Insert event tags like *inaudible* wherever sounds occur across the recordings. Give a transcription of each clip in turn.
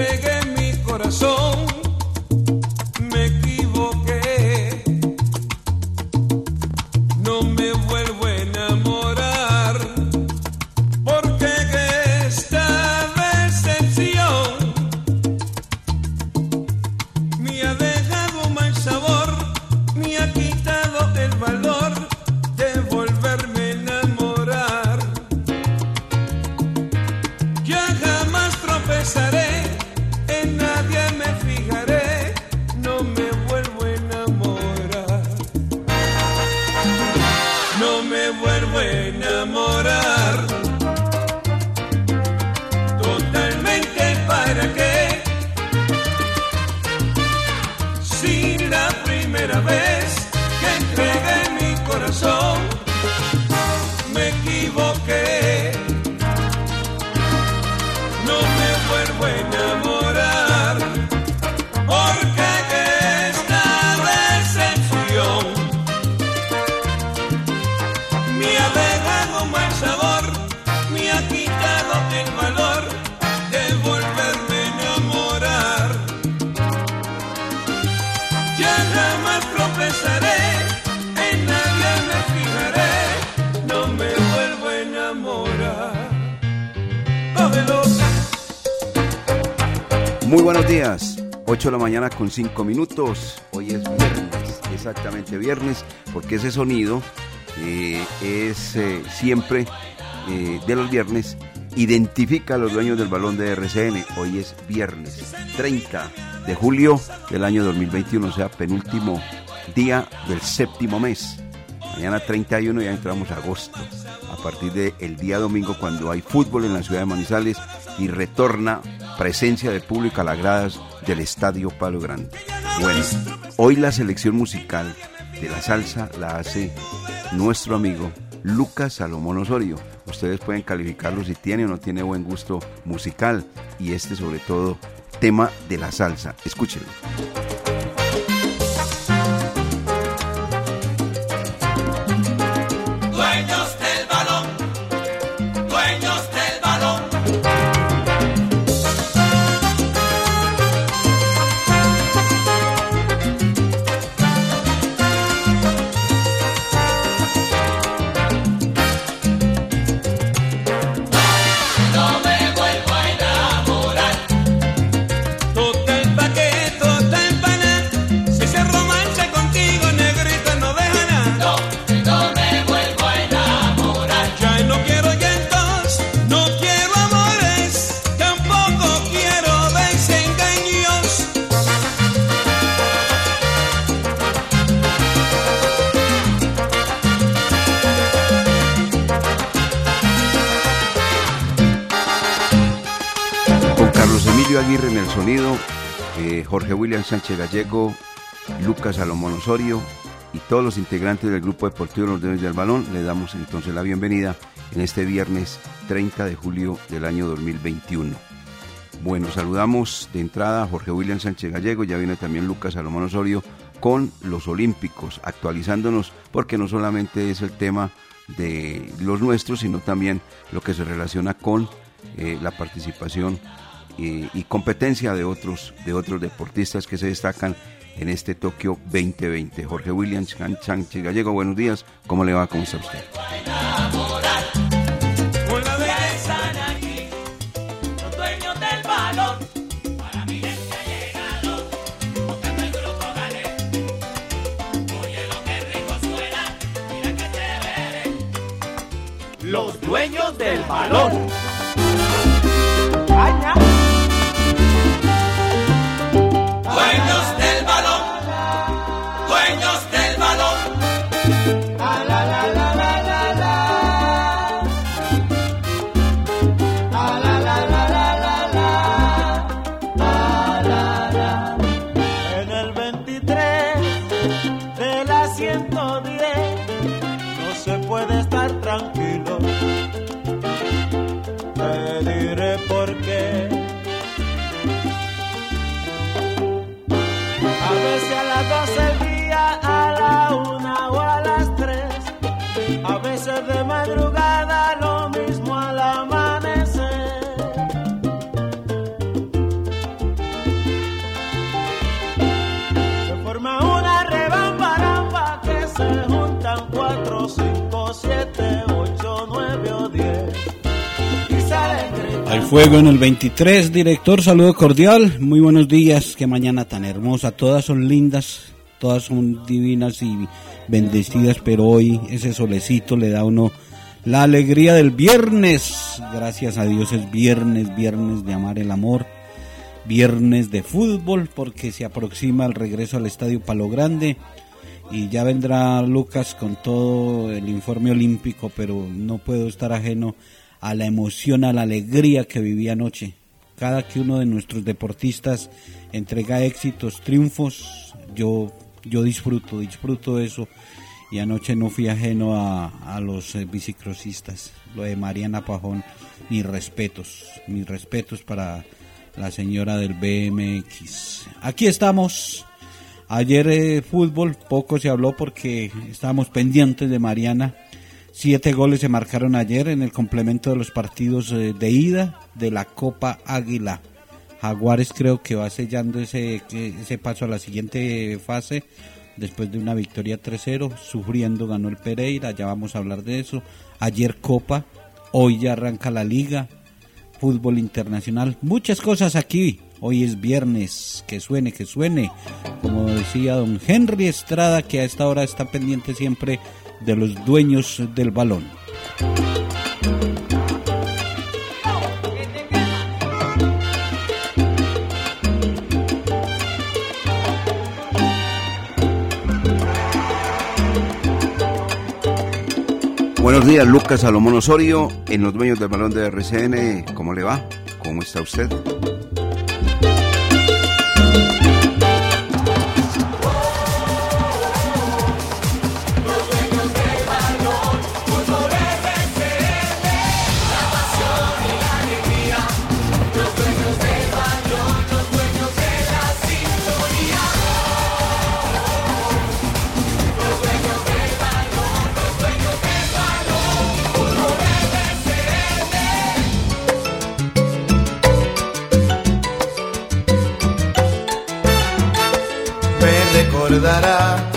Entregué mi corazón me equivoqué. No me vuelvo con 5 minutos. Hoy es viernes, exactamente viernes, porque ese sonido eh, es eh, siempre eh, de los viernes. Identifica a los dueños del balón de RCN. Hoy es viernes 30 de julio del año 2021, o sea, penúltimo día del séptimo mes. Mañana 31 ya entramos a agosto. A partir del día domingo cuando hay fútbol en la ciudad de Manizales y retorna presencia de público a las gradas del Estadio Palo Grande. Bueno, hoy la selección musical de la salsa la hace nuestro amigo Lucas Salomón Osorio. Ustedes pueden calificarlo si tiene o no tiene buen gusto musical y este sobre todo tema de la salsa. Escúchenlo. Sánchez Gallego, Lucas Salomón Osorio y todos los integrantes del Grupo Deportivo Los Dedos del Balón, le damos entonces la bienvenida en este viernes 30 de julio del año 2021. Bueno, saludamos de entrada a Jorge William Sánchez Gallego, ya viene también Lucas Salomón Osorio con los Olímpicos, actualizándonos, porque no solamente es el tema de los nuestros, sino también lo que se relaciona con eh, la participación eh, y competencia de otros, de otros deportistas que se destacan en este Tokio 2020. Jorge Williams Sánchez Gallego, buenos días, ¿cómo le va? ¿Cómo está usted? Los dueños del balón. Fuego en el 23, director, saludo cordial, muy buenos días, qué mañana tan hermosa, todas son lindas, todas son divinas y bendecidas, pero hoy ese solecito le da a uno la alegría del viernes, gracias a Dios es viernes, viernes de amar el amor, viernes de fútbol, porque se aproxima el regreso al Estadio Palo Grande, y ya vendrá Lucas con todo el informe olímpico, pero no puedo estar ajeno la emoción, a la alegría que viví anoche. Cada que uno de nuestros deportistas entrega éxitos, triunfos, yo, yo disfruto, disfruto eso. Y anoche no fui ajeno a, a los eh, bicicrosistas. Lo de Mariana Pajón, mis respetos, mis respetos para la señora del BMX. Aquí estamos. Ayer eh, fútbol, poco se habló porque estábamos pendientes de Mariana. Siete goles se marcaron ayer en el complemento de los partidos eh, de ida de la Copa Águila. Jaguares creo que va sellando ese, ese paso a la siguiente fase después de una victoria 3-0. Sufriendo ganó el Pereira, ya vamos a hablar de eso. Ayer Copa, hoy ya arranca la liga, fútbol internacional, muchas cosas aquí. Hoy es viernes, que suene, que suene. Como decía don Henry Estrada, que a esta hora está pendiente siempre de los dueños del balón. Buenos días, Lucas Salomón Osorio, en los dueños del balón de RCN. ¿Cómo le va? ¿Cómo está usted? Me recordará cuando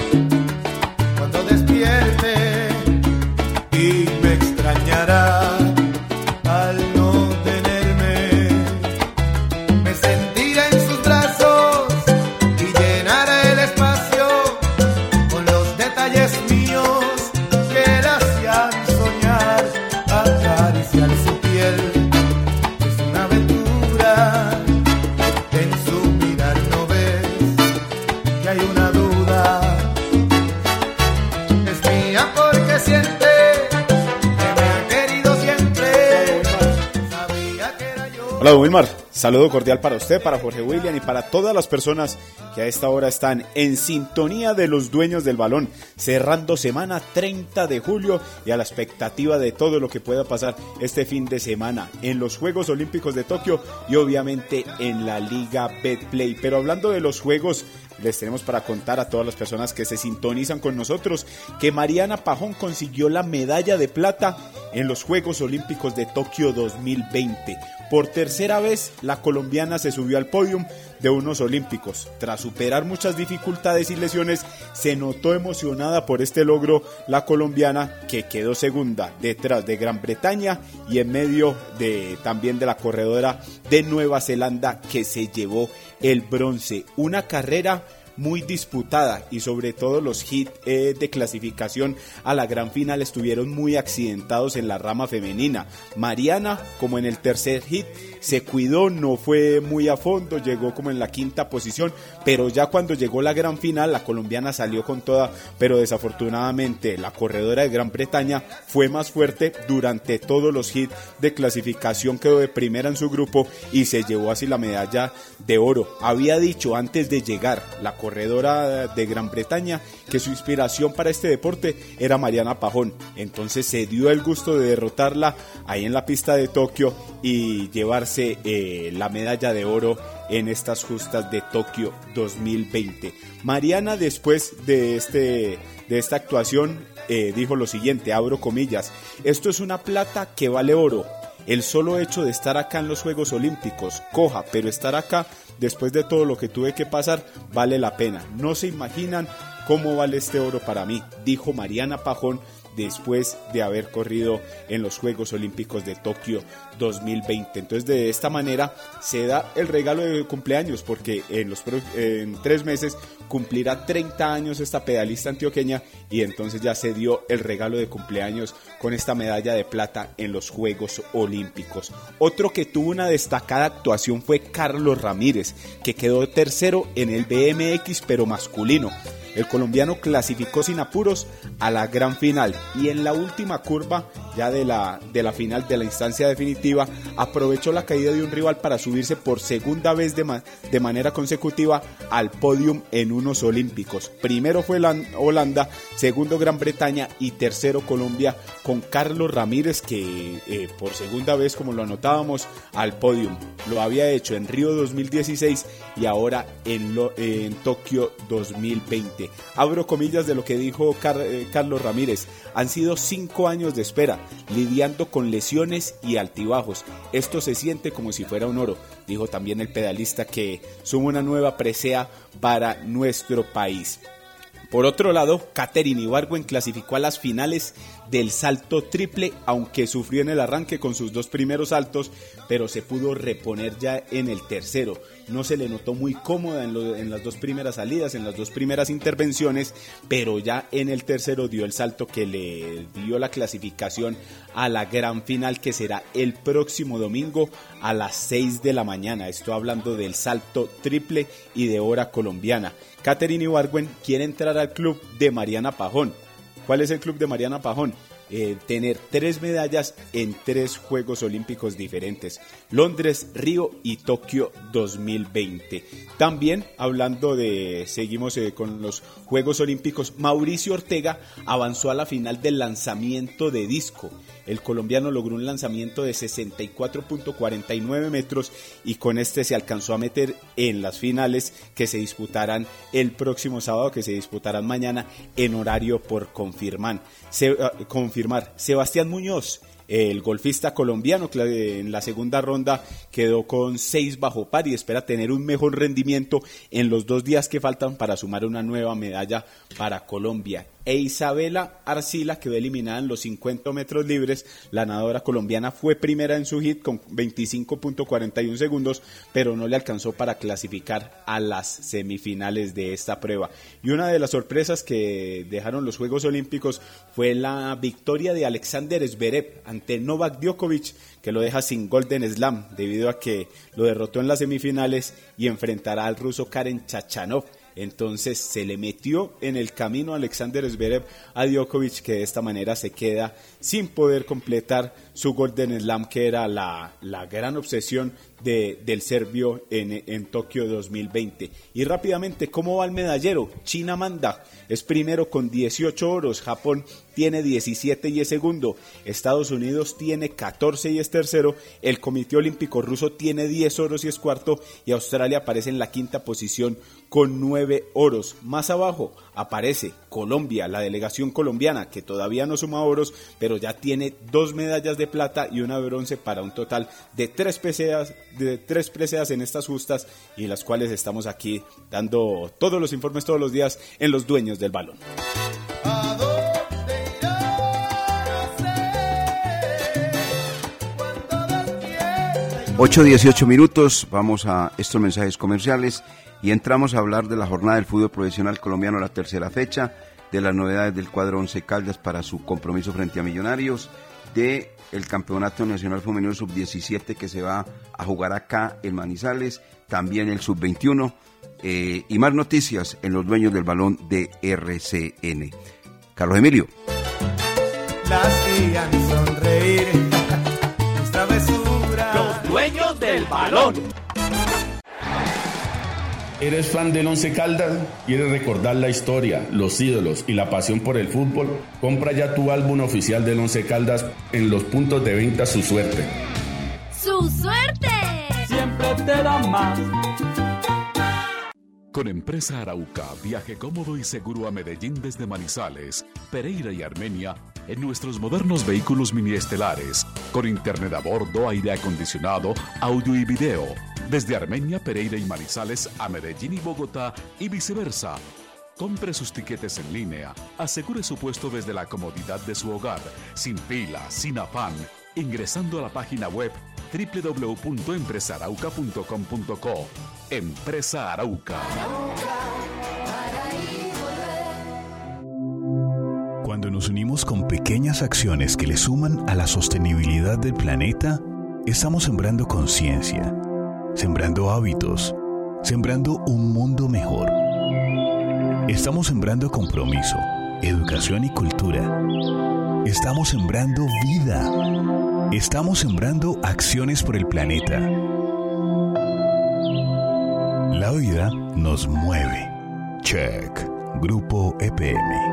Saludo cordial para usted, para Jorge William y para todas las personas que a esta hora están en sintonía de los dueños del balón, cerrando semana 30 de julio y a la expectativa de todo lo que pueda pasar este fin de semana en los Juegos Olímpicos de Tokio y obviamente en la Liga Betplay. Pero hablando de los Juegos les tenemos para contar a todas las personas que se sintonizan con nosotros que Mariana Pajón consiguió la medalla de plata en los Juegos Olímpicos de Tokio 2020. Por tercera vez, la colombiana se subió al podium de unos olímpicos. Tras superar muchas dificultades y lesiones, se notó emocionada por este logro la colombiana que quedó segunda detrás de Gran Bretaña y en medio de también de la corredora de Nueva Zelanda que se llevó el bronce. Una carrera muy disputada y sobre todo los hits eh, de clasificación a la gran final estuvieron muy accidentados en la rama femenina. Mariana, como en el tercer hit, se cuidó, no fue muy a fondo, llegó como en la quinta posición, pero ya cuando llegó la gran final, la colombiana salió con toda, pero desafortunadamente la corredora de Gran Bretaña fue más fuerte durante todos los hits de clasificación, quedó de primera en su grupo y se llevó así la medalla de oro. Había dicho antes de llegar la corredora de Gran Bretaña que su inspiración para este deporte era Mariana Pajón, entonces se dio el gusto de derrotarla ahí en la pista de Tokio y llevarse eh, la medalla de oro en estas justas de Tokio 2020. Mariana después de, este, de esta actuación eh, dijo lo siguiente, abro comillas, esto es una plata que vale oro. El solo hecho de estar acá en los Juegos Olímpicos, coja, pero estar acá después de todo lo que tuve que pasar, vale la pena. No se imaginan cómo vale este oro para mí, dijo Mariana Pajón después de haber corrido en los Juegos Olímpicos de Tokio 2020. Entonces de esta manera se da el regalo de cumpleaños porque en, los, en tres meses cumplirá 30 años esta pedalista antioqueña y entonces ya se dio el regalo de cumpleaños con esta medalla de plata en los Juegos Olímpicos. Otro que tuvo una destacada actuación fue Carlos Ramírez, que quedó tercero en el BMX pero masculino el colombiano clasificó sin apuros a la gran final y en la última curva ya de la, de la final de la instancia definitiva aprovechó la caída de un rival para subirse por segunda vez de, de manera consecutiva al podium en unos olímpicos. Primero fue Holanda, segundo Gran Bretaña y tercero Colombia con Carlos Ramírez que eh, por segunda vez como lo anotábamos al podium. Lo había hecho en Río 2016 y ahora en, en Tokio 2020. Abro comillas de lo que dijo eh, Carlos Ramírez. Han sido cinco años de espera, lidiando con lesiones y altibajos. Esto se siente como si fuera un oro, dijo también el pedalista que suma una nueva presea para nuestro país. Por otro lado, Katherine Ibargüen clasificó a las finales del salto triple, aunque sufrió en el arranque con sus dos primeros saltos, pero se pudo reponer ya en el tercero. No se le notó muy cómoda en, las dos primeras salidas, en las dos primeras intervenciones, pero ya en el tercero dio el salto que le dio la clasificación a la gran final que será el próximo domingo a las 6 de la mañana. Estoy hablando del salto triple y de hora colombiana. Catherine Ibargüen quiere entrar al club de Mariana Pajón. ¿Cuál es el club de Mariana Pajón? Eh, tener tres medallas en tres Juegos Olímpicos diferentes, Londres, Río y Tokio 2020. También hablando de, seguimos eh, con los Juegos Olímpicos, Mauricio Ortega avanzó a la final del lanzamiento de disco. El colombiano logró un lanzamiento de 64.49 metros y con este se alcanzó a meter en las finales que se disputarán el próximo sábado, que se disputarán mañana en horario por confirmar. Ah, confirmar. Sebastián Muñoz el golfista colombiano en la segunda ronda quedó con seis bajo par y espera tener un mejor rendimiento en los dos días que faltan para sumar una nueva medalla para Colombia e Isabela Arcila quedó eliminada en los 50 metros libres. La nadadora colombiana fue primera en su hit con 25.41 segundos, pero no le alcanzó para clasificar a las semifinales de esta prueba. Y una de las sorpresas que dejaron los Juegos Olímpicos fue la victoria de Alexander Zverev ante Novak Djokovic, que lo deja sin Golden Slam debido a que lo derrotó en las semifinales y enfrentará al ruso Karen Chachanov entonces se le metió en el camino a Alexander Zverev a Djokovic que de esta manera se queda sin poder completar su Golden Slam que era la, la gran obsesión de, del serbio en, en Tokio 2020. Y rápidamente, ¿cómo va el medallero? China manda, es primero con 18 oros, Japón tiene 17 y es segundo, Estados Unidos tiene 14 y es tercero, el Comité Olímpico Ruso tiene 10 oros y es cuarto y Australia aparece en la quinta posición con 9 oros. Más abajo aparece Colombia, la delegación colombiana que todavía no suma oros, pero ya tiene dos medallas de plata y una de bronce para un total de tres preseas, de tres preseas en estas justas y las cuales estamos aquí dando todos los informes todos los días en los dueños del balón. 8.18 minutos, vamos a estos mensajes comerciales y entramos a hablar de la jornada del fútbol profesional colombiano, la tercera fecha, de las novedades del cuadro Once Caldas para su compromiso frente a Millonarios, de el Campeonato Nacional Femenino Sub-17 que se va a jugar acá en Manizales, también el Sub-21 eh, y más noticias en los dueños del balón de RCN. Carlos Emilio. Las sonreír, *laughs* Los dueños del balón. ¿Eres fan del Once Caldas? ¿Quieres recordar la historia, los ídolos y la pasión por el fútbol? Compra ya tu álbum oficial del Once Caldas en los puntos de venta Su Suerte. ¡Su suerte! Siempre te da más. Con Empresa Arauca, viaje cómodo y seguro a Medellín desde Manizales, Pereira y Armenia en nuestros modernos vehículos mini estelares, con internet a bordo, aire acondicionado, audio y video, desde Armenia, Pereira y Manizales a Medellín y Bogotá y viceversa. Compre sus tiquetes en línea, asegure su puesto desde la comodidad de su hogar, sin fila, sin afán, ingresando a la página web www.empresarauca.com.co. Empresa Arauca. Cuando nos unimos con pequeñas acciones que le suman a la sostenibilidad del planeta, estamos sembrando conciencia, sembrando hábitos, sembrando un mundo mejor. Estamos sembrando compromiso, educación y cultura. Estamos sembrando vida. Estamos sembrando acciones por el planeta. La vida nos mueve. Check. Grupo EPM.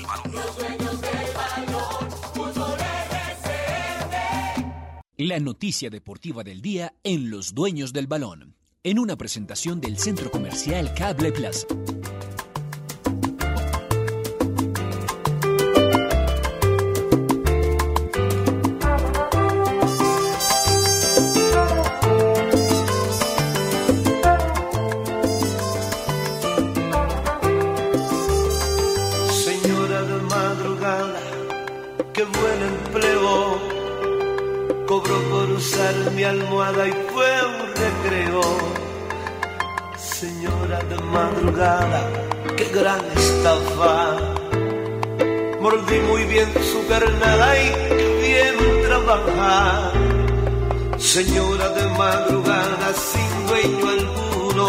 La noticia deportiva del día en Los Dueños del Balón, en una presentación del Centro Comercial Cable Plaza. Madrugada, qué gran estafa. Mordí muy bien su carnada y qué bien trabaja. Señora de madrugada, sin dueño alguno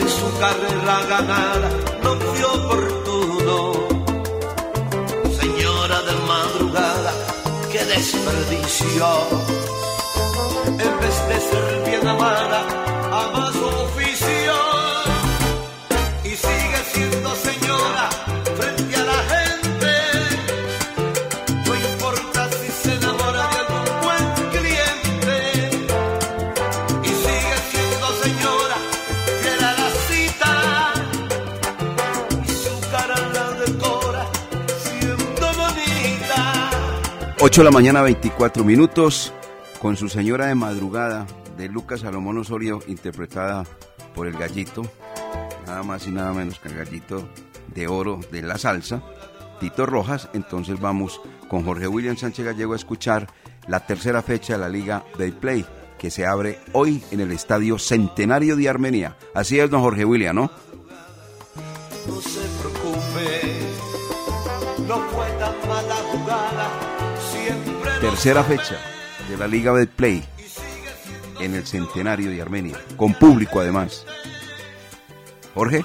en su carrera ganada no fue oportuno. Señora de madrugada, qué desperdicio. En vez de ser bien amada, ama 8 de la mañana, 24 minutos, con su señora de madrugada de Lucas Salomón Osorio, interpretada por el gallito, nada más y nada menos que el gallito de oro de la salsa, Tito Rojas. Entonces vamos con Jorge William Sánchez Gallego a escuchar la tercera fecha de la Liga Day Play, que se abre hoy en el Estadio Centenario de Armenia. Así es, don Jorge William, ¿no? No se preocupe, no fue tan mala jugada. Tercera fecha de la Liga Day Play en el Centenario de Armenia, con público además. Jorge.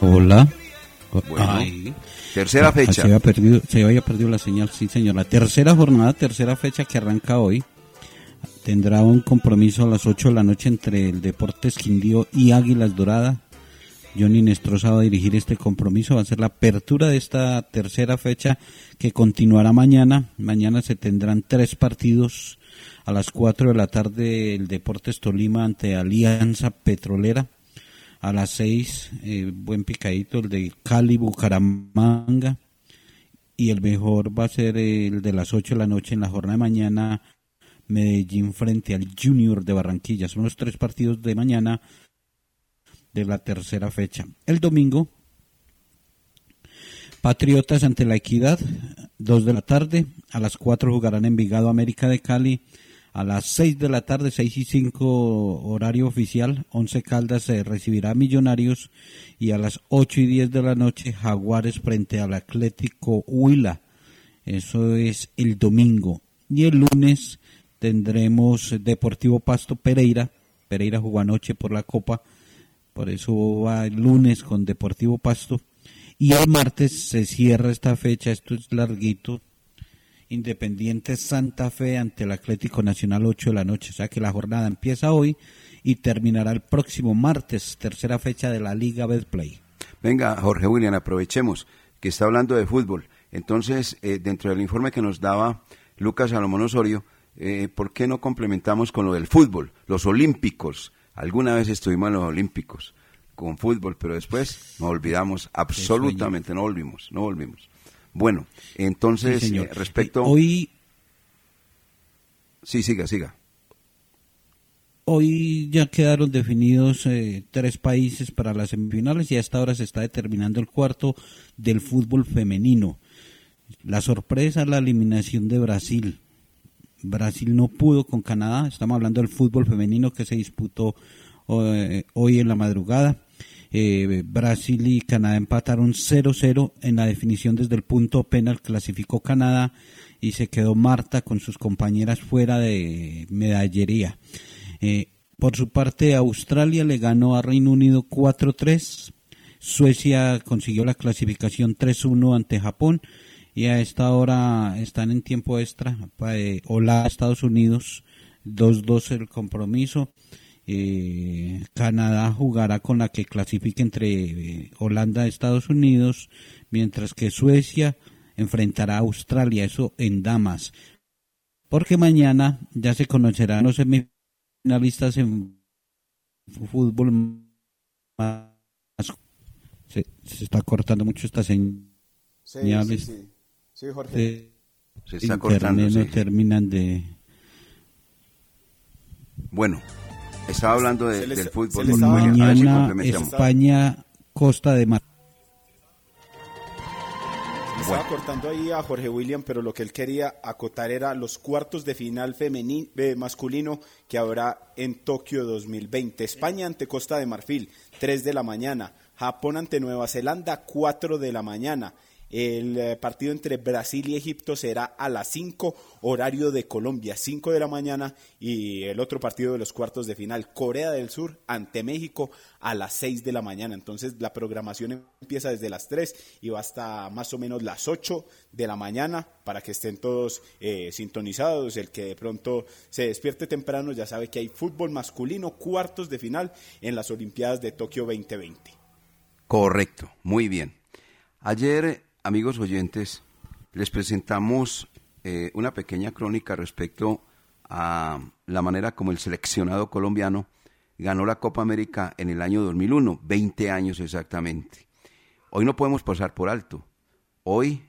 Hola. Bueno, Ay. tercera Ah, fecha. Se había, perdido, se había perdido la señal, sí, señor. La tercera jornada, tercera fecha que arranca hoy, tendrá un compromiso a las 8 de la noche entre el Deportes Quindío y Águilas Dorada. Johnny Nestroza va a dirigir este compromiso, va a ser la apertura de esta tercera fecha que continuará mañana. Mañana se tendrán tres partidos a las 4 de la tarde el Deportes Tolima ante Alianza Petrolera. A las 6, eh, buen picadito, el de Cali Bucaramanga. Y el mejor va a ser el de las 8 de la noche en la jornada de mañana, Medellín frente al Junior de Barranquilla. Son los tres partidos de mañana de la tercera fecha. El domingo, Patriotas ante la Equidad, 2 de la tarde. A las 4 jugarán Envigado América de Cali. A las 6 de la tarde, 6 y 5 horario oficial, 11 Caldas se recibirá Millonarios. Y a las 8 y 10 de la noche, Jaguares frente al Atlético Huila. Eso es el domingo. Y el lunes tendremos Deportivo Pasto Pereira. Pereira jugó anoche por la Copa. Por eso va el lunes con Deportivo Pasto. Y el martes se cierra esta fecha, esto es larguito. Independiente Santa Fe ante el Atlético Nacional 8 de la noche. O sea que la jornada empieza hoy y terminará el próximo martes, tercera fecha de la Liga Betplay. Venga, Jorge William, aprovechemos que está hablando de fútbol. Entonces, eh, dentro del informe que nos daba Lucas Salomón Osorio, eh, ¿por qué no complementamos con lo del fútbol? Los olímpicos. Alguna vez estuvimos en los olímpicos con fútbol, pero después nos olvidamos, absolutamente no volvimos, no volvimos. Bueno, entonces, Sí, señor. eh, respecto... Hoy, Sí, siga, siga. Hoy ya quedaron definidos eh, tres países para las semifinales y hasta ahora se está determinando el cuarto del fútbol femenino. La sorpresa es la eliminación de Brasil. Brasil no pudo con Canadá. Estamos hablando del fútbol femenino que se disputó eh, hoy en la madrugada. Eh, Brasil y Canadá empataron 0-0 en la definición desde el punto penal clasificó Canadá y se quedó Marta con sus compañeras fuera de medallería. Eh, por su parte, Australia le ganó a Reino Unido 4-3. Suecia consiguió la clasificación 3-1 ante Japón y a esta hora están en tiempo extra. Eh, Hola, Estados Unidos 2-2 el compromiso. Eh, Canadá jugará con la que clasifique entre eh, Holanda y Estados Unidos, mientras que Suecia enfrentará a Australia, eso en damas. Porque mañana ya se conocerán los semifinalistas en fútbol Se, está cortando mucho esta señal. Sí, sí. Jorge. se está cortando. No terminan de. Bueno, estaba hablando de, del fútbol. Mañana España, Costa de Mar. Estaba cortando ahí a Jorge William, pero lo que él quería acotar era los cuartos de final femenino, eh, masculino que habrá en Tokio 2020. España ante Costa de Marfil, 3 de la mañana. Japón ante Nueva Zelanda, 4 de la mañana. El eh, partido entre Brasil y Egipto será a las 5 horario de Colombia, 5 de la mañana y el otro partido de los cuartos de final, Corea del Sur ante México a las 6 de la mañana. Entonces la programación empieza desde las 3 y va hasta más o menos las 8 de la mañana para que estén todos eh, sintonizados. El que de pronto se despierte temprano ya sabe que hay fútbol masculino, cuartos de final en las Olimpiadas de Tokio 2020. Correcto, muy bien. Ayer amigos oyentes, les presentamos eh, una pequeña crónica respecto a la manera como el seleccionado colombiano ganó la Copa América en el año 2001, 20 años exactamente. Hoy no podemos pasar por alto. Hoy,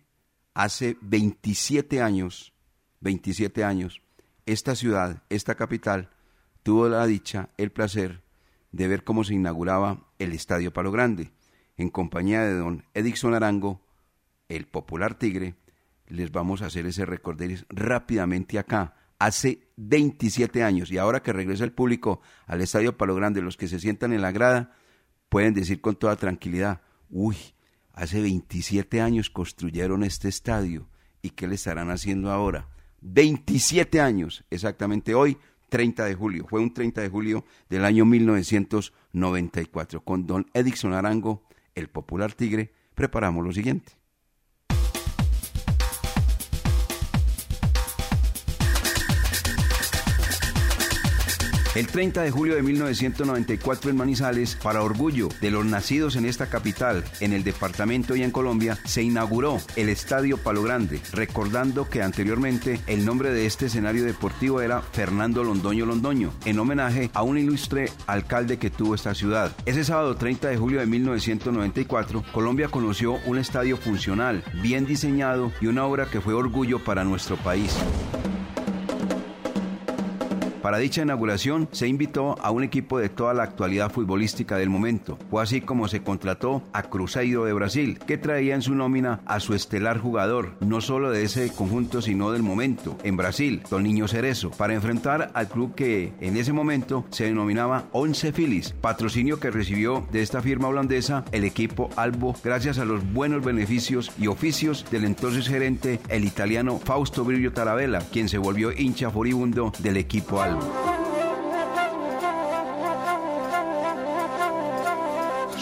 hace 27 años, 27 años, esta ciudad, esta capital, tuvo la dicha, el placer de ver cómo se inauguraba el Estadio Palo Grande, en compañía de don Edixon Arango, el popular Tigre, les vamos a hacer ese recorderis rápidamente acá. Hace 27 años y ahora que regresa el público al Estadio Palo Grande, los que se sientan en la grada pueden decir con toda tranquilidad, uy, hace 27 años construyeron este estadio y qué le estarán haciendo ahora. 27 años, exactamente hoy, 30 de julio, fue un 30 de julio del año 1994. Con don Edixon Arango, el popular Tigre, preparamos lo siguiente. El 30 de julio de 1994 en Manizales, para orgullo de los nacidos en esta capital, en el departamento y en Colombia, se inauguró el Estadio Palo Grande, recordando que anteriormente el nombre de este escenario deportivo era Fernando Londoño Londoño, en homenaje a un ilustre alcalde que tuvo esta ciudad. Ese sábado 30 de julio de 1994, Colombia conoció un estadio funcional, bien diseñado y una obra que fue orgullo para nuestro país. Para dicha inauguración se invitó a un equipo de toda la actualidad futbolística del momento. Fue así como se contrató a Cruzeiro de Brasil, que traía en su nómina a su estelar jugador, no solo de ese conjunto sino del momento, en Brasil, Niño Cerezo, para enfrentar al club que en ese momento se denominaba Once Phillies, patrocinio que recibió de esta firma holandesa el equipo Albo gracias a los buenos beneficios y oficios del entonces gerente, el italiano Fausto Brillo Tarabella, quien se volvió hincha furibundo del equipo Albo. Thank you.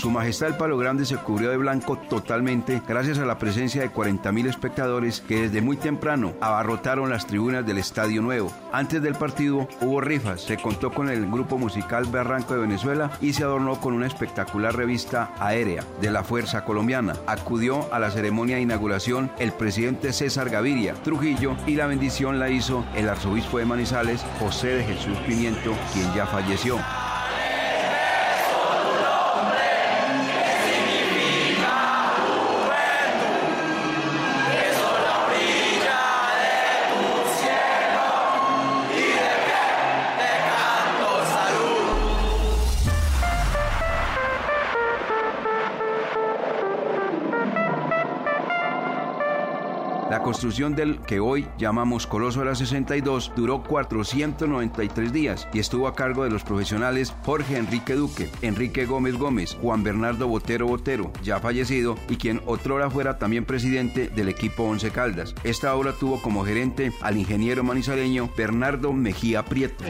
Su Majestad el Palo Grande se cubrió de blanco totalmente gracias a la presencia de 40.000 espectadores que desde muy temprano abarrotaron las tribunas del Estadio Nuevo. Antes del partido hubo rifas, se contó con el grupo musical Barranco de Venezuela y se adornó con una espectacular revista aérea de la Fuerza Colombiana. Acudió a la ceremonia de inauguración el presidente César Gaviria Trujillo y la bendición la hizo el arzobispo de Manizales, José de Jesús Pimiento, quien ya falleció. Construcción del que hoy llamamos Coloso de la 62 duró 493 días y estuvo a cargo de los profesionales Jorge Enrique Duque, Enrique Gómez Gómez, Juan Bernardo Botero Botero, ya fallecido y quien otrora fuera también presidente del equipo Once Caldas. Esta obra tuvo como gerente al ingeniero manizaleño Bernardo Mejía Prieto.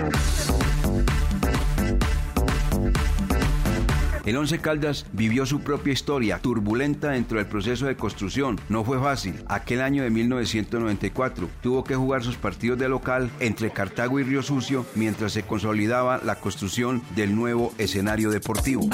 El Once Caldas vivió su propia historia, turbulenta dentro del proceso de construcción. No fue fácil. Aquel año de 1994 tuvo que jugar sus partidos de local entre Cartago y Río Sucio mientras se consolidaba la construcción del nuevo escenario deportivo.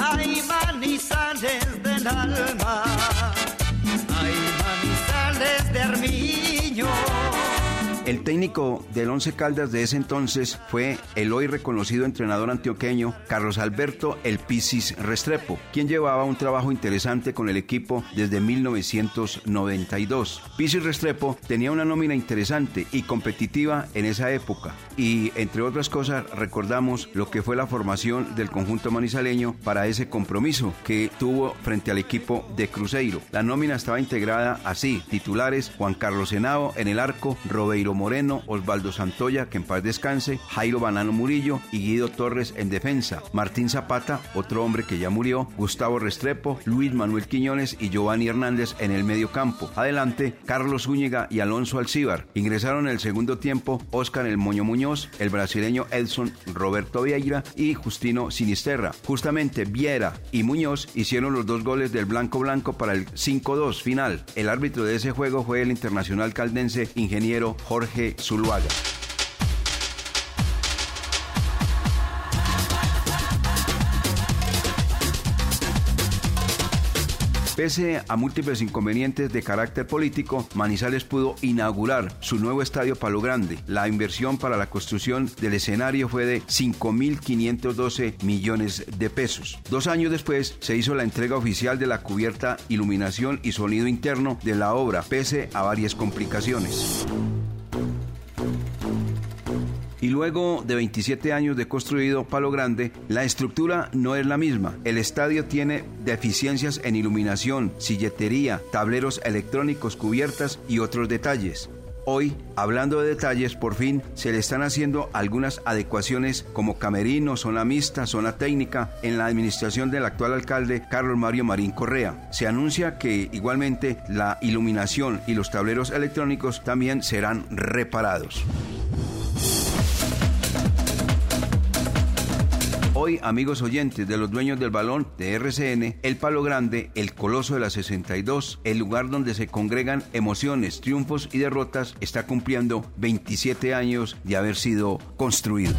El técnico del Once Caldas de ese entonces fue el hoy reconocido entrenador antioqueño Carlos Alberto El Pisis Restrepo, quien llevaba un trabajo interesante con el equipo desde 1992. Pisis Restrepo tenía una nómina interesante y competitiva en esa época y entre otras cosas recordamos lo que fue la formación del conjunto manizaleño para ese compromiso que tuvo frente al equipo de Cruzeiro. La nómina estaba integrada así, titulares Juan Carlos Henao en el arco, Robeiro Moreno, Osvaldo Santoya, que en paz descanse, Jairo Banano Murillo y Guido Torres en defensa, Martín Zapata, otro hombre que ya murió, Gustavo Restrepo, Luis Manuel Quiñones y Giovanni Hernández en el medio campo. Adelante, Carlos Zúñiga y Alonso Alcíbar. Ingresaron en el segundo tiempo Oscar El Moño Muñoz, el brasileño Edson Roberto Vieira y Justino Sinisterra. Justamente Viera y Muñoz hicieron los dos goles del Blanco Blanco para el 5-2 final. El árbitro de ese juego fue el internacional caldense ingeniero Jorge Zuluaga. Pese a múltiples inconvenientes de carácter político, Manizales pudo inaugurar su nuevo estadio Palo Grande. La inversión para la construcción del escenario fue de 5.512 millones de pesos. Dos años después se hizo la entrega oficial de la cubierta, iluminación y sonido interno de la obra, pese a varias complicaciones. Y luego de 27 años de construido Palo Grande, la estructura no es la misma. El estadio tiene deficiencias en iluminación, silletería, tableros electrónicos, cubiertas y otros detalles. Hoy, hablando de detalles, por fin se le están haciendo algunas adecuaciones como camerino, zona mixta, zona técnica en la administración del actual alcalde Carlos Mario Marín Correa. Se anuncia que igualmente la iluminación y los tableros electrónicos también serán reparados. Hoy, amigos oyentes de los dueños del balón de RCN, el Palo Grande, el Coloso de la 62, el lugar donde se congregan emociones, triunfos y derrotas, está cumpliendo 27 años de haber sido construido.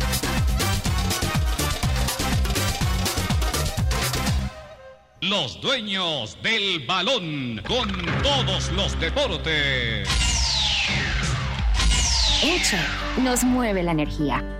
Los dueños del balón con todos los deportes. Hecho, nos mueve la energía,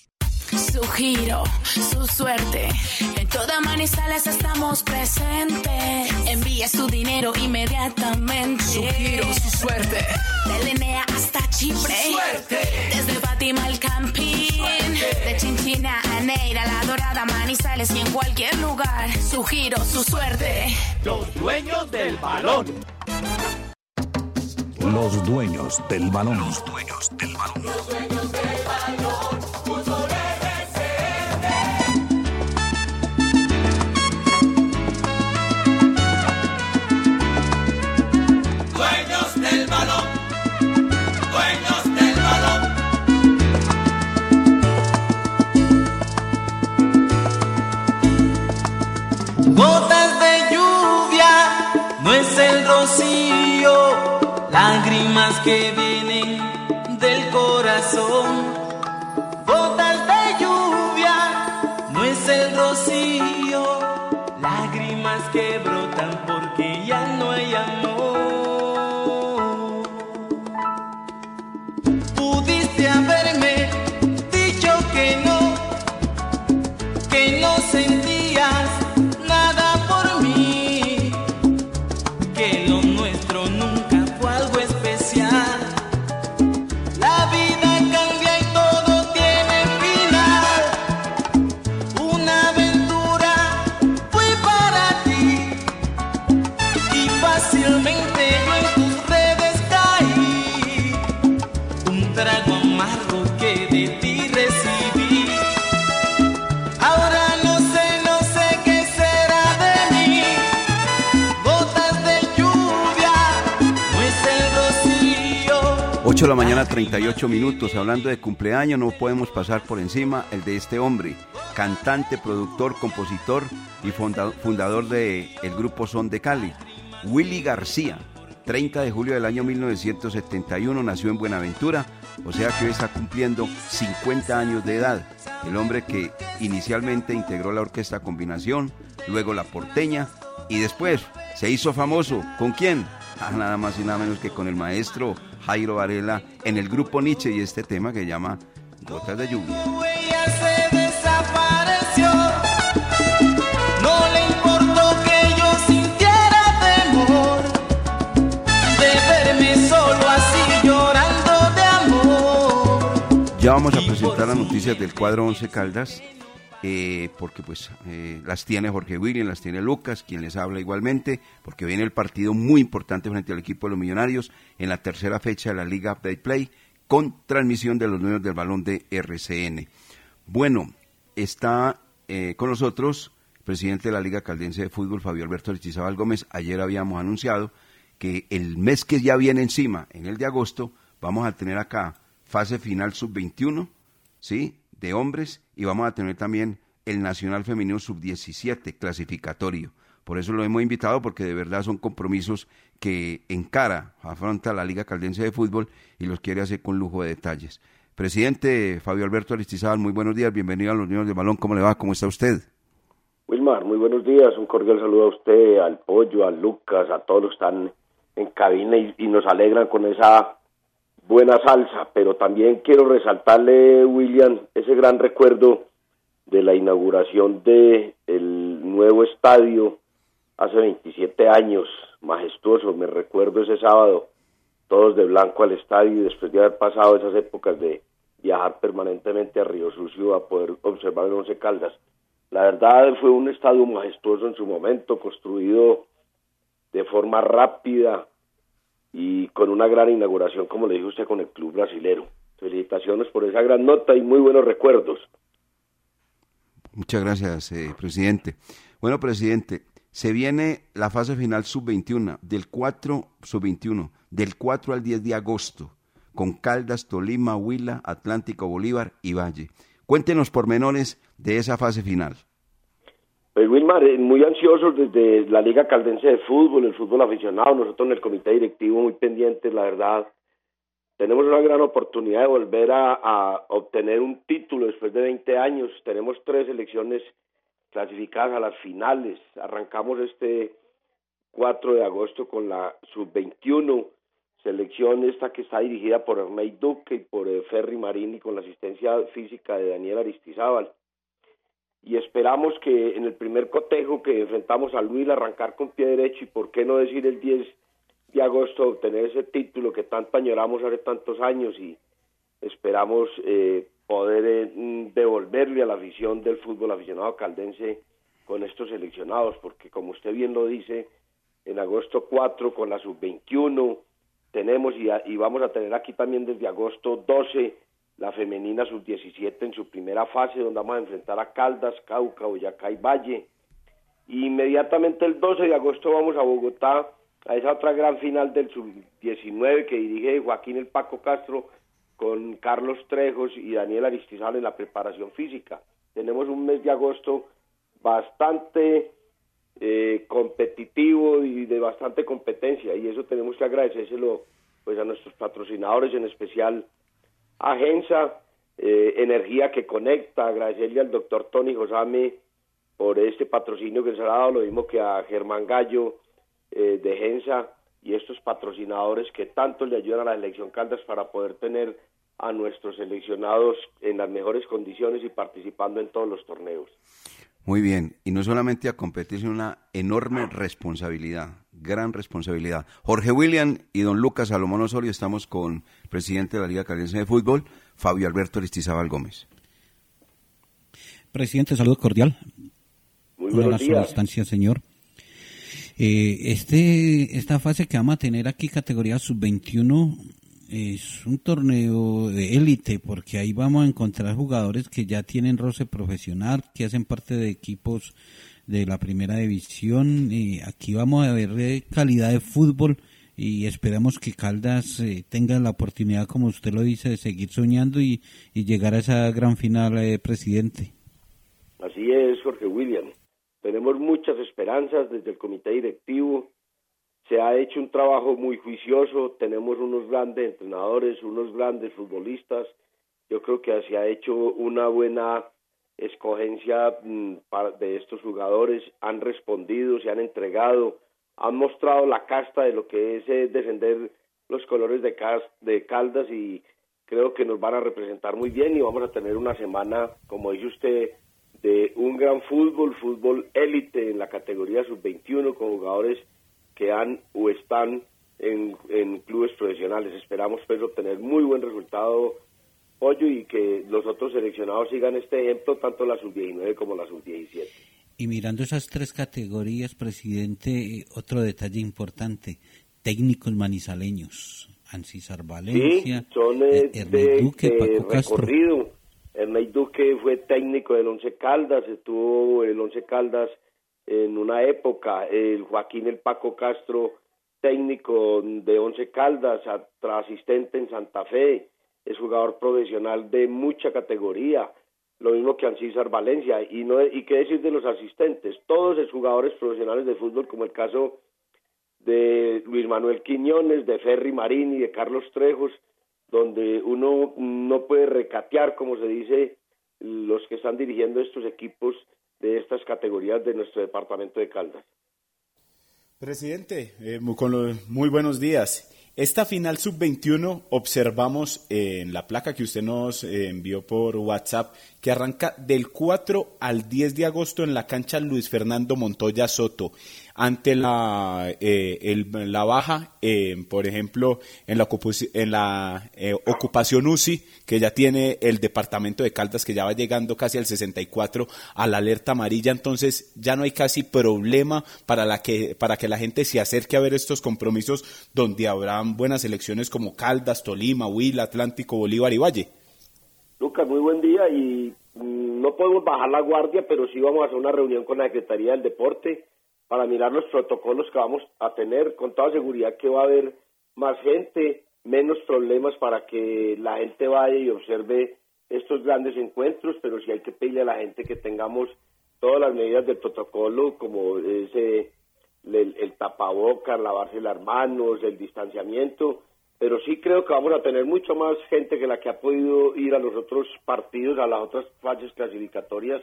Su giro, su suerte. En toda Manizales estamos presentes. Envía su dinero inmediatamente. Su giro, su suerte. De Lenea hasta Chipre. Suerte. Desde Fátima al Campín. De Chinchina a Neira, La Dorada, Manizales y en cualquier lugar. Su giro, su suerte. Los dueños del balón. Los dueños del balón. Los dueños Gotas de lluvia, no es el rocío, lágrimas que vienen del corazón. Gotas de lluvia, no es el rocío, lágrimas que brotan porque ya no hay amor. 38 minutos. Hablando de cumpleaños, no podemos pasar por encima el de este hombre, cantante, productor, compositor y fundador del el grupo Son de Cali, Willy García. 30 de julio del año 1971 nació en Buenaventura, o sea que hoy está cumpliendo 50 años de edad. El hombre que inicialmente integró la orquesta Combinación, luego la Porteña y después se hizo famoso. ¿Con quién? Ah, nada más y nada menos que con el maestro Jairo Varela en el grupo Nietzsche y este tema que llama Gotas de Lluvia. Se desapareció. Ya vamos a presentar las noticias del cuadro 11 Caldas, eh, porque pues eh, las tiene Jorge William, las tiene Lucas, quien les habla igualmente, porque viene el partido muy importante frente al equipo de los Millonarios en la tercera fecha de la Liga Update Play, con transmisión de los nuevos del balón de RCN. Bueno, está eh, con nosotros el presidente de la Liga Caldense de Fútbol, Fabio Alberto Aristizábal Gómez. Ayer habíamos anunciado que el mes que ya viene encima, en el de agosto, vamos a tener acá fase final sub-21, ¿sí? De hombres, y vamos a tener también el Nacional Femenino sub-17 clasificatorio. Por eso lo hemos invitado, porque de verdad son compromisos que encara, afronta la Liga Caldense de Fútbol y los quiere hacer con lujo de detalles. Presidente Fabio Alberto Aristizábal, muy buenos días, bienvenido a los Niños del Balón, ¿cómo le va? ¿Cómo está usted? Wilmar, muy buenos días, un cordial saludo a usted, al Pollo, a Lucas, a todos los que están en cabina y nos alegran con esa buena salsa, pero también quiero resaltarle, William, ese gran recuerdo de la inauguración de el nuevo estadio hace 27 años, majestuoso, me recuerdo ese sábado, todos de blanco al estadio y después de haber pasado esas épocas de viajar permanentemente a Río Sucio a poder observar el Once Caldas. La verdad fue un estadio majestuoso en su momento, construido de forma rápida y con una gran inauguración, como le dijo usted, con el club brasilero. Felicitaciones por esa gran nota y muy buenos recuerdos. Muchas gracias, eh, presidente. Bueno, presidente, se viene la fase final sub-21, del 4 sub-21, del 4 al 10 de agosto, con Caldas, Tolima, Huila, Atlántico, Bolívar y Valle. Cuéntenos pormenores de esa fase final. Pues Wilmar, eh, muy ansiosos desde la Liga Caldense de Fútbol, el fútbol aficionado, nosotros en el comité directivo muy pendientes, la verdad. Tenemos una gran oportunidad de volver a, obtener un título después de 20 años. Tenemos tres selecciones clasificadas a las finales. Arrancamos este 4 de agosto con la sub-21. selección esta que está dirigida por Ernei Duque y por eh, Ferry Marini con la asistencia física de Daniel Aristizábal. Y esperamos que en el primer cotejo que enfrentamos a Luis arrancar con pie derecho y por qué no decir el 10 de agosto obtener ese título que tanto añoramos hace tantos años y esperamos eh, poder eh, mm, devolverle a la afición del fútbol aficionado caldense con estos seleccionados, porque como usted bien lo dice, en agosto 4 con la sub-21 tenemos y, y, vamos a tener aquí también desde agosto 12 la femenina sub-17 en su primera fase, donde vamos a enfrentar a Caldas, Cauca, Boyacá y Valle. Inmediatamente el 12 de agosto vamos a Bogotá a esa otra gran final del sub-19 que dirige Joaquín El Paco Castro con Carlos Trejos y Daniel Aristizal en la preparación física. Tenemos un mes de agosto bastante eh, competitivo y de bastante competencia y eso tenemos que agradecérselo pues a nuestros patrocinadores, en especial a Gensa, eh, Energía que Conecta, agradecerle al doctor Tony Josame por este patrocinio que se ha dado, lo mismo que a Germán Gallo eh, de Gensa y estos patrocinadores que tanto le ayudan a la selección Caldas para poder tener a nuestros seleccionados en las mejores condiciones y participando en todos los torneos. Muy bien, y no solamente a competir, sino una enorme responsabilidad, gran responsabilidad. Jorge William y don Lucas Salomón Osorio, estamos con el presidente de la Liga Caliense de Fútbol, Fabio Alberto Aristizábal Gómez. Presidente, saludo cordial. Muy buenos días. distancia, señor. Eh, este, esta fase que vamos a tener aquí, categoría sub-21, es un torneo de élite porque ahí vamos a encontrar jugadores que ya tienen roce profesional, que hacen parte de equipos de la primera división. Y aquí vamos a ver eh, calidad de fútbol y esperamos que Caldas eh, tenga la oportunidad, como usted lo dice, de seguir soñando y, llegar a esa gran final, eh, presidente. Así es, Jorge William. Tenemos muchas esperanzas desde el comité directivo se ha hecho un trabajo muy juicioso, tenemos unos grandes entrenadores, unos grandes futbolistas, yo creo que se ha hecho una buena escogencia mm, de estos jugadores, han respondido, se han entregado, han mostrado la casta de lo que es eh, defender los colores de, de Caldas y creo que nos van a representar muy bien y vamos a tener una semana, como dice usted, de un gran fútbol, fútbol élite en la categoría sub-21 con jugadores que han o están en, clubes profesionales. Esperamos pues obtener muy buen resultado Pollo y que los otros seleccionados sigan este ejemplo, tanto la sub-19 como la sub-17. Y mirando esas tres categorías, presidente, otro detalle importante, técnicos manizaleños, Ancisar Valencia, sí, son eh, de, Duque, Paco recorrido. Duque fue técnico del Once Caldas, estuvo el Once Caldas en una época, el Joaquín El Paco Castro, técnico de Once Caldas, asistente en Santa Fe, es jugador profesional de mucha categoría, lo mismo que Ancísar Valencia, y, no, y qué decir de los asistentes, todos los jugadores profesionales de fútbol, como el caso de Luis Manuel Quiñones, de Ferry Marín y de Carlos Trejos, donde uno no puede recatear, como se dice, los que están dirigiendo estos equipos de estas categorías de nuestro departamento de Caldas. Presidente, eh, con muy buenos días. Esta final sub-21 observamos en la placa que usted nos eh, envió por WhatsApp que arranca del 4 al 10 de agosto en la cancha Luis Fernando Montoya Soto ante la, eh, la baja, eh, por ejemplo, en la, en la eh, ocupación UCI que ya tiene el departamento de Caldas, que ya va llegando casi al 64 a la alerta amarilla, entonces ya no hay casi problema para, la que, para que la gente se acerque a ver estos compromisos donde habrán buenas elecciones como Caldas, Tolima, Huila, Atlántico, Bolívar y Valle. Lucas, muy buen día y mm, no podemos bajar la guardia, pero sí vamos a hacer una reunión con la Secretaría del Deporte para mirar los protocolos que vamos a tener, con toda seguridad que va a haber más gente, menos problemas para que la gente vaya y observe estos grandes encuentros, pero sí hay que pedirle a la gente que tengamos todas las medidas del protocolo, como ese el, el tapabocas, lavarse las manos, el distanciamiento, pero sí creo que vamos a tener mucho más gente que la que ha podido ir a los otros partidos, a las otras fases clasificatorias,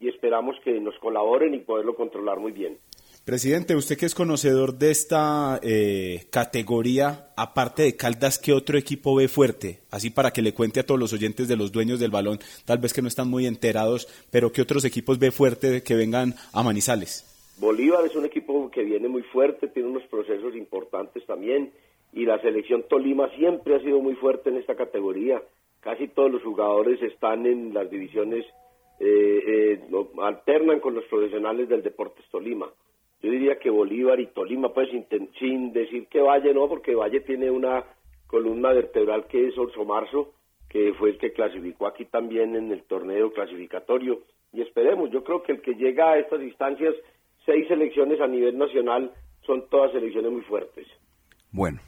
y esperamos que nos colaboren y poderlo controlar muy bien. Presidente, usted que es conocedor de esta eh, categoría, aparte de Caldas, ¿qué otro equipo ve fuerte? Así para que le cuente a todos los oyentes de los dueños del balón, tal vez que no están muy enterados, pero ¿qué otros equipos ve fuerte que vengan a Manizales? Bolívar es un equipo que viene muy fuerte, tiene unos procesos importantes también, y la selección Tolima siempre ha sido muy fuerte en esta categoría. Casi todos los jugadores están en las divisiones, eh, eh, alternan con los profesionales del Deportes Tolima yo diría que Bolívar y Tolima, pues sin, decir que Valle no, porque Valle tiene una columna vertebral que es Orso Marzo, que fue el que clasificó aquí también en el torneo clasificatorio. Y esperemos, yo creo que el que llega a estas instancias, seis selecciones a nivel nacional, son todas selecciones muy fuertes. Bueno,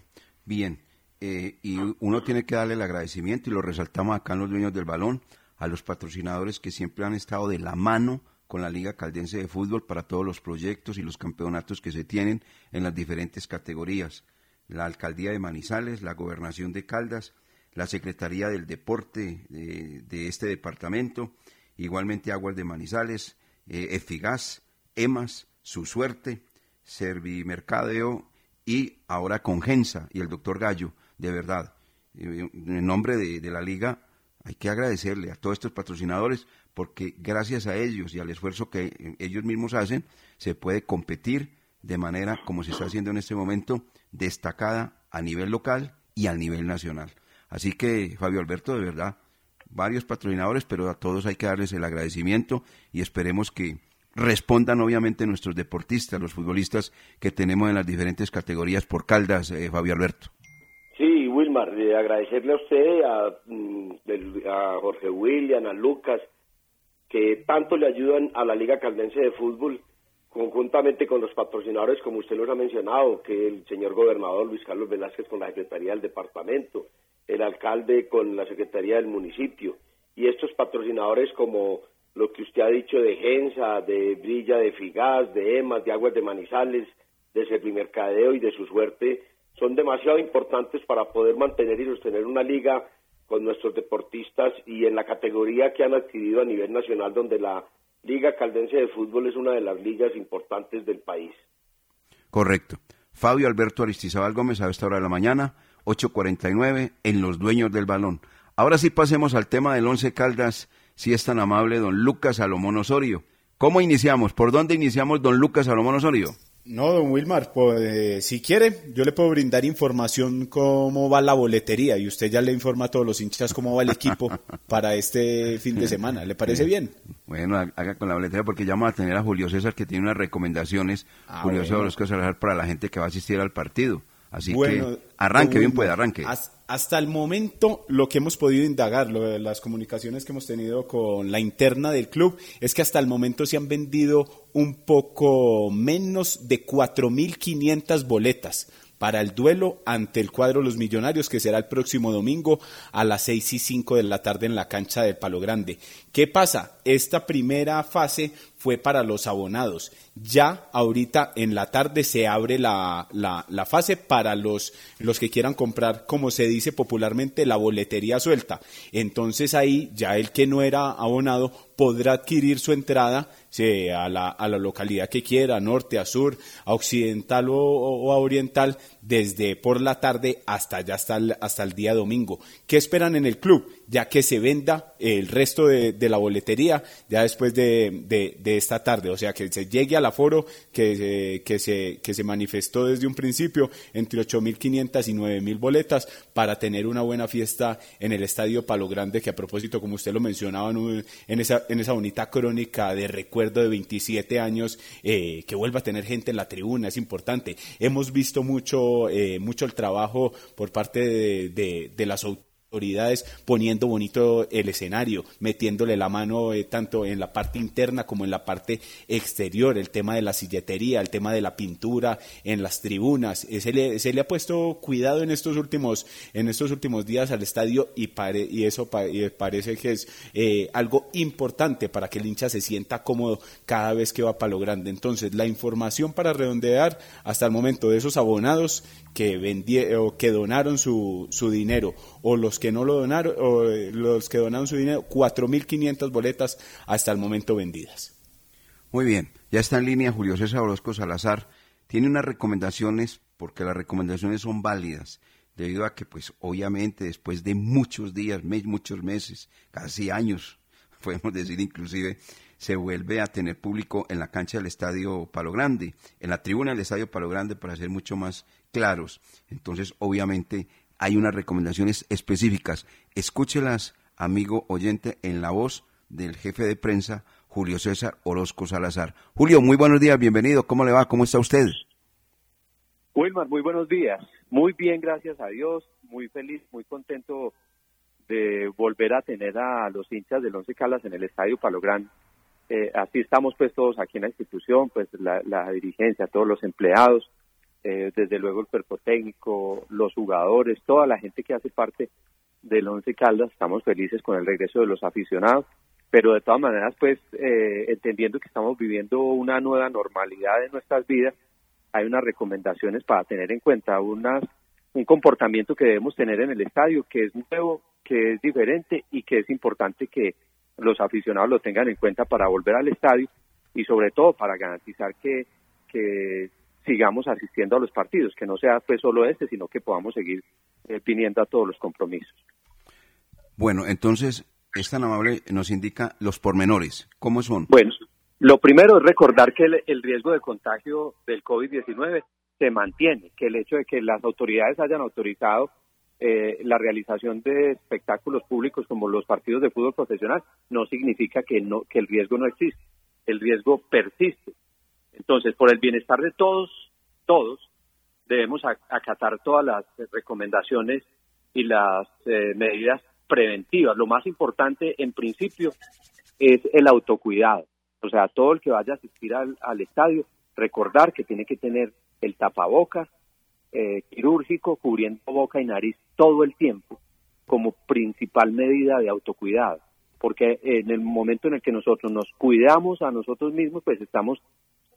bien. Eh, y uno tiene que darle el agradecimiento, y lo resaltamos acá en los dueños del balón, a los patrocinadores que siempre han estado de la mano con la Liga Caldense de Fútbol para todos los proyectos y los campeonatos que se tienen en las diferentes categorías. La Alcaldía de Manizales, la Gobernación de Caldas, la Secretaría del Deporte de, este departamento, igualmente Aguas de Manizales, eh, Efigas, EMAS, Su Suerte, Servimercadeo y ahora Congensa y el doctor Gallo, de verdad. Eh, en nombre de la Liga hay que agradecerle a todos estos patrocinadores porque gracias a ellos y al esfuerzo que ellos mismos hacen, se puede competir de manera como se está haciendo en este momento, destacada a nivel local y a nivel nacional. Así que, Fabio Alberto, de verdad, varios patrocinadores, pero a todos hay que darles el agradecimiento y esperemos que respondan obviamente nuestros deportistas, los futbolistas que tenemos en las diferentes categorías por Caldas, eh, Fabio Alberto. Sí, Wilmar, eh, agradecerle a usted, a, mm, a Jorge William, a Lucas, que tanto le ayudan a la Liga Caldense de Fútbol, conjuntamente con los patrocinadores, como usted los ha mencionado, que el señor gobernador Luis Carlos Velázquez con la Secretaría del Departamento, el alcalde con la Secretaría del Municipio, y estos patrocinadores como lo que usted ha dicho de Gensa, de Brilla, de Figas, de EMAS, de Aguas de Manizales, de Servimercadeo y de su suerte, son demasiado importantes para poder mantener y sostener una liga con nuestros deportistas y en la categoría que han adquirido a nivel nacional, donde la Liga Caldense de Fútbol es una de las ligas importantes del país. Correcto. Fabio Alberto Aristizábal Gómez a esta hora de la mañana, 8.49, en Los Dueños del Balón. Ahora sí pasemos al tema del Once Caldas, si es tan amable don Lucas Salomón Osorio. ¿Cómo iniciamos? ¿Por dónde iniciamos don Lucas Salomón Osorio? No, don Wilmar, pues, si quiere, yo le puedo brindar información cómo va la boletería y usted ya le informa a todos los hinchas cómo va el equipo *laughs* para este fin de semana. ¿Le parece bien? Bueno, haga con la boletería porque ya vamos a tener a Julio César que tiene unas recomendaciones, ah, Julio César para la gente que va a asistir al partido. Así que arranque, bien puede, arranque. Hasta el momento, lo que hemos podido indagar, lo de las comunicaciones que hemos tenido con la interna del club, es que hasta el momento se han vendido un poco menos de 4.500 boletas para el duelo ante el cuadro Los Millonarios, que será el próximo domingo a las 6 y 5 de la tarde en la cancha de Palo Grande. ¿Qué pasa? Esta primera fase fue para los abonados. Ya ahorita en la tarde se abre la, la, fase para los, los que quieran comprar, como se dice popularmente, la boletería suelta. Entonces ahí ya el que no era abonado podrá adquirir su entrada a, la, a la localidad que quiera, norte, a sur, a occidental o, a oriental, desde por la tarde hasta ya hasta el, hasta el día domingo. ¿Qué esperan en el club? Ya que se venda el resto de, la boletería ya después de, de, esta tarde, o sea, que se llegue al aforo que que se, que se manifestó desde un principio entre 8.500 y 9.000 boletas para tener una buena fiesta en el Estadio Palo Grande, que a propósito, como usted lo mencionaba en, en esa, en esa bonita crónica de recuerdo de 27 años, eh, que vuelva a tener gente en la tribuna, es importante. Hemos visto mucho eh, mucho el trabajo por parte de, de, de las autoridades autoridades poniendo bonito el escenario, metiéndole la mano eh, tanto en la parte interna como en la parte exterior, el tema de la silletería, el tema de la pintura en las tribunas, se, le, se le ha puesto cuidado en estos últimos, en estos últimos días al estadio y, pare, y eso parece que es eh, algo importante para que el hincha se sienta cómodo cada vez que va para lo grande. Entonces, la información para redondear hasta el momento de esos abonados que o que donaron su, su dinero o los que no lo donaron o los que donaron su dinero 4500 boletas hasta el momento vendidas. Muy bien, ya está en línea Julio César Orozco Salazar. Tiene unas recomendaciones, porque las recomendaciones son válidas, debido a que, pues, obviamente, después de muchos días, mes, muchos meses, casi años, *laughs* podemos decir inclusive, se vuelve a tener público en la cancha del Estadio Palo Grande, en la tribuna del Estadio Palo Grande, para ser mucho más claros. Entonces, obviamente, hay unas recomendaciones específicas. Escúchelas, amigo oyente, en la voz del jefe de prensa, Julio César Orozco Salazar. Julio, muy buenos días, bienvenido. ¿Cómo le va? ¿Cómo está usted? Wilmar, muy buenos días. Muy bien, gracias a Dios. Muy feliz, muy contento de volver a tener a los hinchas del Once Caldas en el Estadio Palo Grande. Eh, así estamos pues todos aquí en la institución, pues la, la dirigencia, todos los empleados, eh, desde luego el cuerpo técnico, los jugadores, toda la gente que hace parte del Once Caldas, estamos felices con el regreso de los aficionados, pero de todas maneras pues eh, entendiendo que estamos viviendo una nueva normalidad en nuestras vidas, hay unas recomendaciones para tener en cuenta, unas, un comportamiento que debemos tener en el estadio que es nuevo, que es diferente y que es importante que los aficionados lo tengan en cuenta para volver al estadio y sobre todo para garantizar que, que sigamos asistiendo a los partidos, que no sea pues solo este, sino que podamos seguir eh, viniendo a todos los compromisos. Bueno, entonces, es tan amable, nos indica los pormenores. ¿Cómo son? Bueno, lo primero es recordar que el, el riesgo de contagio del COVID-19 se mantiene, que el hecho de que las autoridades hayan autorizado eh, la realización de espectáculos públicos como los partidos de fútbol profesional no significa que no que el riesgo no existe, el riesgo persiste. Entonces, por el bienestar de todos, todos debemos acatar todas las recomendaciones y las eh, medidas preventivas. Lo más importante, en principio, es el autocuidado. O sea, todo el que vaya a asistir al, estadio, recordar que tiene que tener el tapabocas eh, quirúrgico cubriendo boca y nariz todo el tiempo como principal medida de autocuidado. Porque en el momento en el que nosotros nos cuidamos a nosotros mismos, pues estamos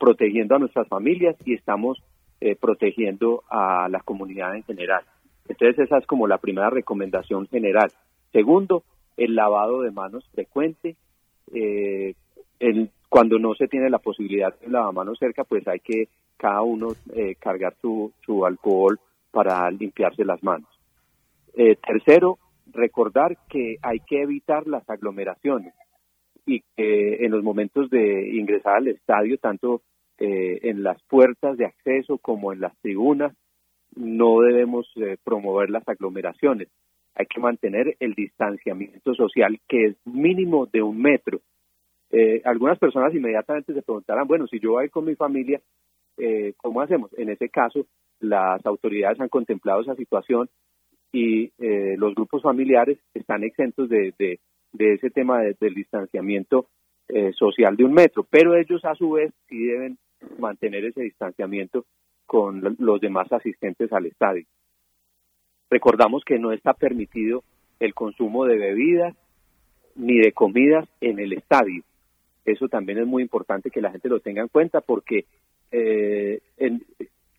protegiendo a nuestras familias y estamos eh, protegiendo a la comunidad en general. Entonces esa es como la primera recomendación general. Segundo, el lavado de manos frecuente. Eh, cuando no se tiene la posibilidad de lavamanos cerca, pues hay que cada uno eh, cargar su, su alcohol para limpiarse las manos. Eh, tercero, recordar que hay que evitar las aglomeraciones y que en los momentos de ingresar al estadio, tanto eh, en las puertas de acceso como en las tribunas, no debemos eh, promover las aglomeraciones. Hay que mantener el distanciamiento social que es mínimo de un metro. Eh, algunas personas inmediatamente se preguntarán, bueno, si yo voy con mi familia, eh, ¿cómo hacemos? En ese caso, las autoridades han contemplado esa situación y eh, los grupos familiares están exentos de, de, ese tema del distanciamiento eh, social de un metro, pero ellos a su vez sí deben mantener ese distanciamiento con los demás asistentes al estadio. Recordamos que no está permitido el consumo de bebidas ni de comidas en el estadio. Eso también es muy importante que la gente lo tenga en cuenta porque eh,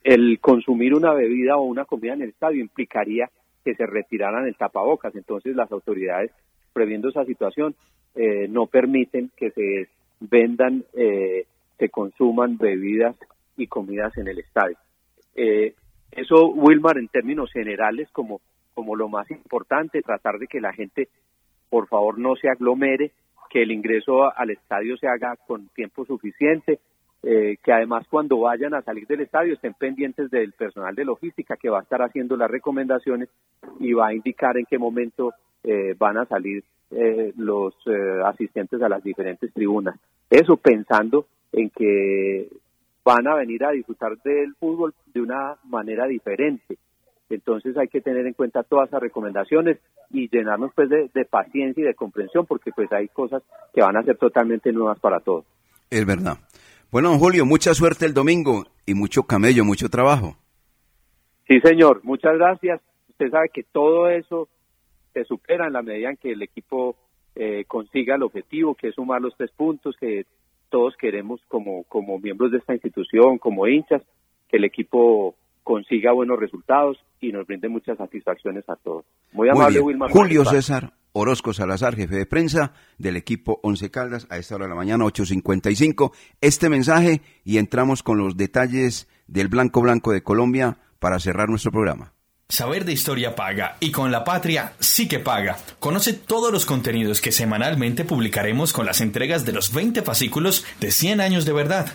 el consumir una bebida o una comida en el estadio implicaría que se retiraran el tapabocas. Entonces las autoridades, previendo esa situación, eh, no permiten que se vendan, eh, se consuman bebidas y comidas en el estadio. Eh, eso, Wilmar, en términos generales, como, como lo más importante, tratar de que la gente, por favor, no se aglomere, que el ingreso al estadio se haga con tiempo suficiente, eh, que además cuando vayan a salir del estadio estén pendientes del personal de logística que va a estar haciendo las recomendaciones y va a indicar en qué momento eh, van a salir eh, los asistentes a las diferentes tribunas. Eso pensando en que van a venir a disfrutar del fútbol de una manera diferente. Entonces hay que tener en cuenta todas esas recomendaciones y llenarnos pues de, de paciencia y de comprensión porque pues hay cosas que van a ser totalmente nuevas para todos. Es verdad. Bueno, don Julio, mucha suerte el domingo y mucho camello, mucho trabajo. Sí, señor, muchas gracias. Usted sabe que todo eso se supera en la medida en que el equipo eh, consiga el objetivo, que es sumar los tres puntos que todos queremos como, como miembros de esta institución, como hinchas, que el equipo consiga buenos resultados y nos brinde muchas satisfacciones a todos. Muy amable, Wilmar. Julio César Orozco Salazar, jefe de prensa del equipo Once Caldas, a esta hora de la mañana, 8.55. Este mensaje y entramos con los detalles del Blanco Blanco de Colombia para cerrar nuestro programa. Saber de historia paga y con la patria sí que paga. Conoce todos los contenidos que semanalmente publicaremos con las entregas de los 20 fascículos de 100 años de verdad.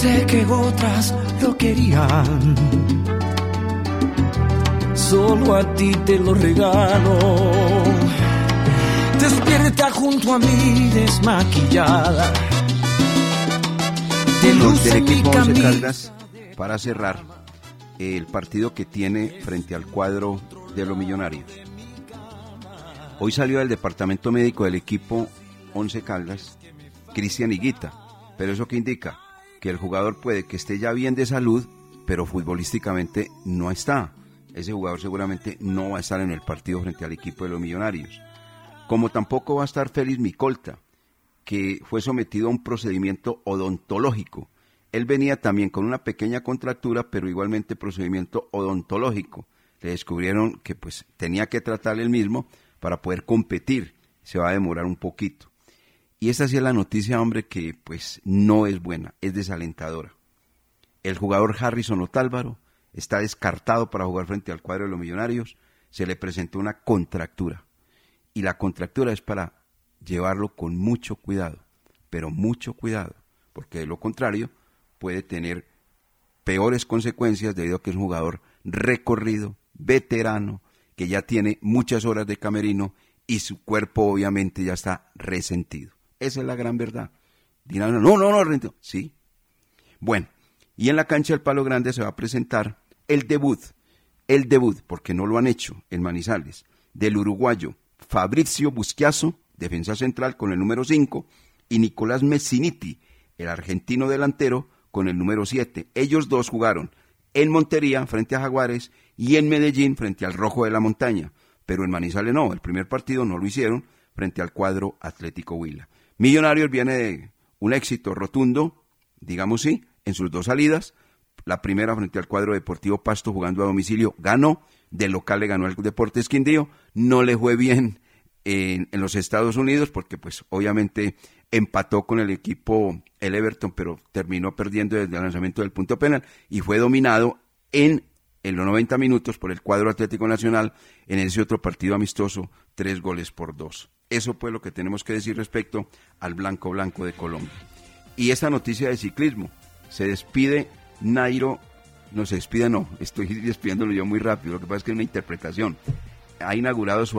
Sé que otras lo querían. Solo a ti te lo regalo. Despierta junto a mí desmaquillada. De Los luz del equipo Once. Caldas, para cerrar, el partido que tiene frente al cuadro de los millonarios. Hoy salió del departamento médico del equipo Once Caldas, Cristian Higuita. Pero eso que indica que el jugador puede que esté ya bien de salud, pero futbolísticamente no está. Ese jugador seguramente no va a estar en el partido frente al equipo de los millonarios. Como tampoco va a estar Félix Micolta, que fue sometido a un procedimiento odontológico. Él venía también con una pequeña contractura, pero igualmente procedimiento odontológico. Le descubrieron que pues tenía que tratar el mismo para poder competir. Se va a demorar un poquito. Y esta sí es la noticia, hombre, que pues no es buena, es desalentadora. El jugador Harrison Otálvaro está descartado para jugar frente al cuadro de los millonarios. Se le presentó una contractura. Y la contractura es para llevarlo con mucho cuidado, pero mucho cuidado, porque de lo contrario puede tener peores consecuencias debido a que es un jugador recorrido, veterano, que ya tiene muchas horas de camerino y su cuerpo obviamente ya está resentido. Esa es la gran verdad. Dirán, no, no, no, resentido. Sí. Bueno, y en la cancha del Palo Grande se va a presentar el debut, el debut, porque no lo han hecho en Manizales, del uruguayo Fabricio Busquiazo, defensa central con el número 5, y Nicolás Messiniti, el argentino delantero, con el número 7. Ellos dos jugaron en Montería frente a Jaguares y en Medellín frente al Rojo de la Montaña, pero en Manizales no, el primer partido no lo hicieron frente al cuadro Atlético Huila. Millonarios viene de un éxito rotundo, digamos sí, en sus dos salidas. La primera frente al cuadro Deportivo Pasto jugando a domicilio ganó, del local le ganó el Deportes Quindío, no le fue bien en, en los Estados Unidos porque pues obviamente empató con el equipo el Everton, pero terminó perdiendo desde el lanzamiento del punto penal y fue dominado en, en los 90 minutos por el cuadro Atlético Nacional en ese otro partido amistoso, tres goles por dos. Eso fue lo que tenemos que decir respecto al Blanco Blanco de Colombia. Y esta noticia de ciclismo, se despide Nairo, no se despide, no, *laughs* estoy despidiéndolo yo muy rápido, lo que pasa es que es una interpretación. Ha inaugurado su